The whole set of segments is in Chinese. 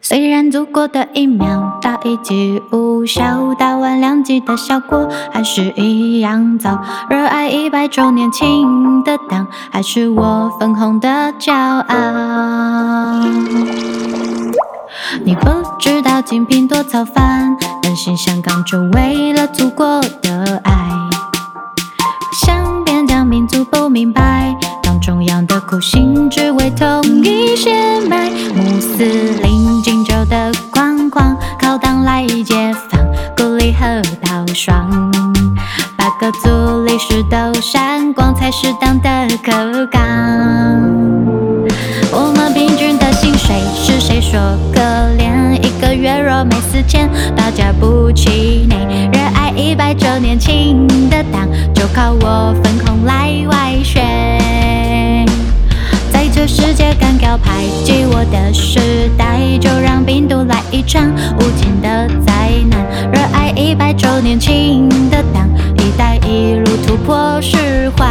虽然度过的一秒到一记无效，打完两剂的效果还是一样糟。热爱一百周年庆的档，还是我粉红的骄傲。你不知道精品多操烦，担心香港就为了祖国的爱。想边疆民族不明白，党中央的苦心之荆州。的框框靠党来解放，鼓励和到爽，八个族历史都闪光，才是党的口杠。我们平均的薪水是谁说可怜？一个月若没四千，大家不气馁。热爱一百周年庆的党，就靠我分红来外宣。在这世界干譙排挤我的，无尽的灾难。热爱一百周年庆的党，一带一路突破释怀。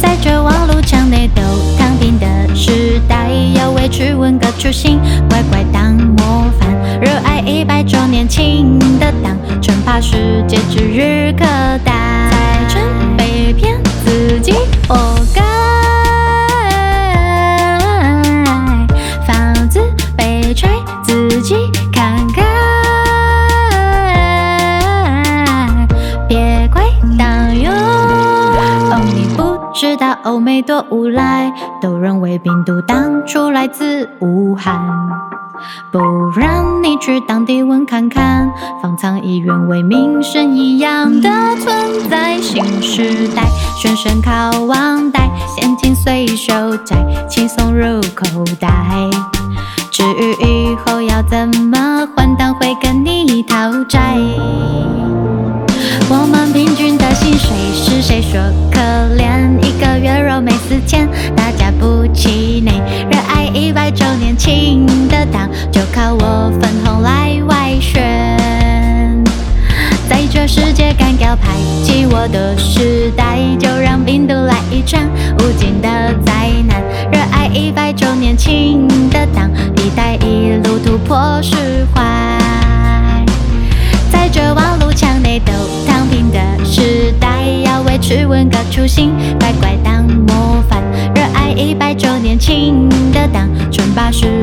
在这网路墙内都躺平的时代，要维持温哥初心，乖乖当模范。热爱一百周年庆的党，称霸世界指日可待。知道欧美多无赖，都认为病毒当初来自武汉。不然你去当地问看看，方舱医院为民生一样的存在。新时代，学生靠网贷，现金随手摘，轻松入口袋。至于以后要怎么还，党会跟你讨债。我们平均的薪水是谁说周年庆的档，就靠我粉红来外宣。在这世界干譙排挤我的时代，就让病毒来一场无尽的灾难。热爱一百周年庆的党，一带一路突破释怀。在这网路墙内都躺平的时代，要维持文革初心，乖乖当模范。热爱一百周年庆的党，称霸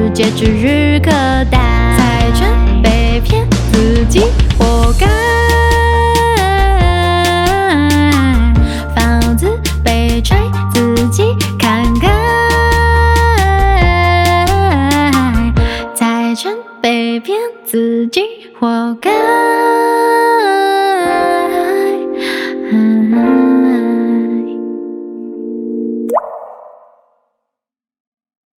世界指日可待。财权被骗，自己活该。房子被拆，自己看开。财权被骗，自己活该。